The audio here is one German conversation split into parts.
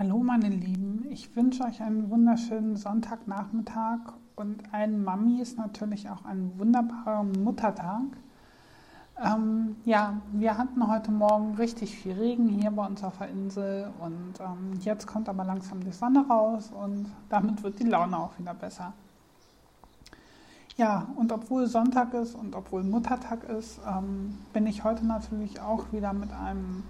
Hallo meine Lieben, ich wünsche euch einen wunderschönen Sonntagnachmittag und allen Mamis natürlich auch einen wunderbaren Muttertag. Ähm, ja, wir hatten heute Morgen richtig viel Regen hier bei uns auf der Insel und ähm, jetzt kommt aber langsam die Sonne raus und damit wird die Laune auch wieder besser. Ja, und obwohl Sonntag ist und obwohl Muttertag ist, ähm, bin ich heute natürlich auch wieder mit einem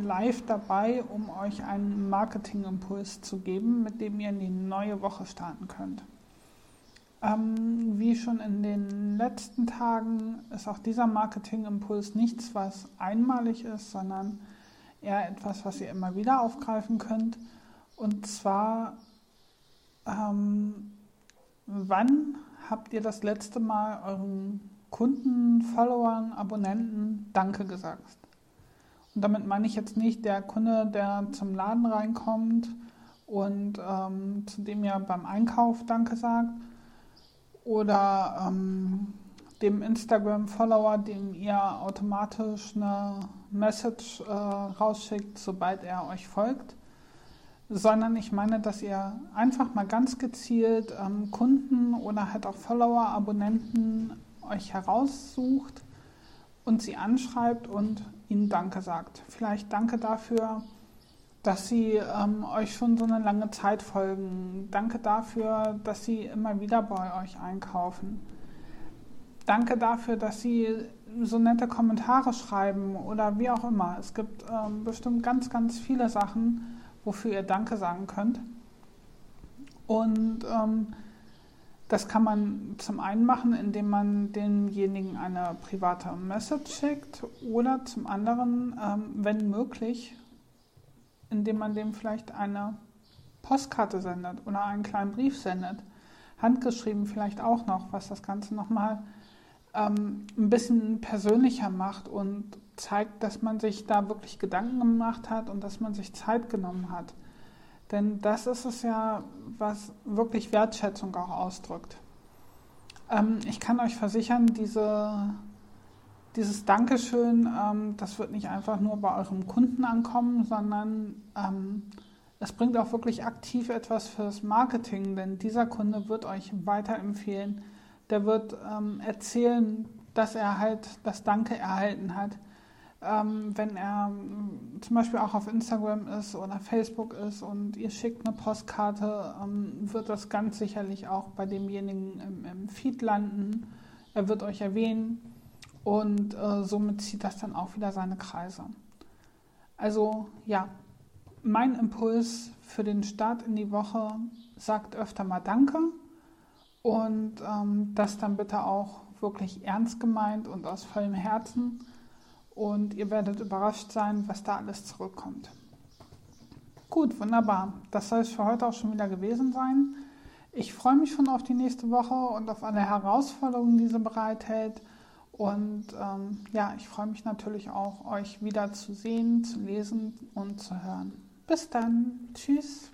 live dabei, um euch einen Marketingimpuls zu geben, mit dem ihr in die neue Woche starten könnt. Ähm, wie schon in den letzten Tagen ist auch dieser Marketingimpuls nichts, was einmalig ist, sondern eher etwas, was ihr immer wieder aufgreifen könnt. Und zwar, ähm, wann habt ihr das letzte Mal euren Kunden, Followern, Abonnenten Danke gesagt? Und damit meine ich jetzt nicht der Kunde, der zum Laden reinkommt und ähm, zu dem ihr beim Einkauf Danke sagt oder ähm, dem Instagram-Follower, dem ihr automatisch eine Message äh, rausschickt, sobald er euch folgt, sondern ich meine, dass ihr einfach mal ganz gezielt ähm, Kunden oder halt auch Follower, Abonnenten euch heraussucht und sie anschreibt und ihnen Danke sagt. Vielleicht Danke dafür, dass sie ähm, euch schon so eine lange Zeit folgen. Danke dafür, dass sie immer wieder bei euch einkaufen. Danke dafür, dass sie so nette Kommentare schreiben oder wie auch immer. Es gibt ähm, bestimmt ganz, ganz viele Sachen, wofür ihr Danke sagen könnt. Und ähm, das kann man zum einen machen, indem man demjenigen eine private Message schickt oder zum anderen, ähm, wenn möglich, indem man dem vielleicht eine Postkarte sendet oder einen kleinen Brief sendet. Handgeschrieben vielleicht auch noch, was das Ganze nochmal ähm, ein bisschen persönlicher macht und zeigt, dass man sich da wirklich Gedanken gemacht hat und dass man sich Zeit genommen hat. Denn das ist es ja, was wirklich Wertschätzung auch ausdrückt. Ähm, ich kann euch versichern, diese, dieses Dankeschön, ähm, das wird nicht einfach nur bei eurem Kunden ankommen, sondern ähm, es bringt auch wirklich aktiv etwas fürs Marketing, denn dieser Kunde wird euch weiterempfehlen. Der wird ähm, erzählen, dass er halt das Danke erhalten hat ähm, wenn er ähm, zum Beispiel auch auf Instagram ist oder Facebook ist und ihr schickt eine Postkarte, ähm, wird das ganz sicherlich auch bei demjenigen im, im Feed landen. Er wird euch erwähnen und äh, somit zieht das dann auch wieder seine Kreise. Also ja, mein Impuls für den Start in die Woche sagt öfter mal Danke und ähm, das dann bitte auch wirklich ernst gemeint und aus vollem Herzen und ihr werdet überrascht sein, was da alles zurückkommt. Gut, wunderbar. Das soll es für heute auch schon wieder gewesen sein. Ich freue mich schon auf die nächste Woche und auf alle Herausforderungen, die sie bereithält. Und ähm, ja, ich freue mich natürlich auch, euch wieder zu sehen, zu lesen und zu hören. Bis dann. Tschüss.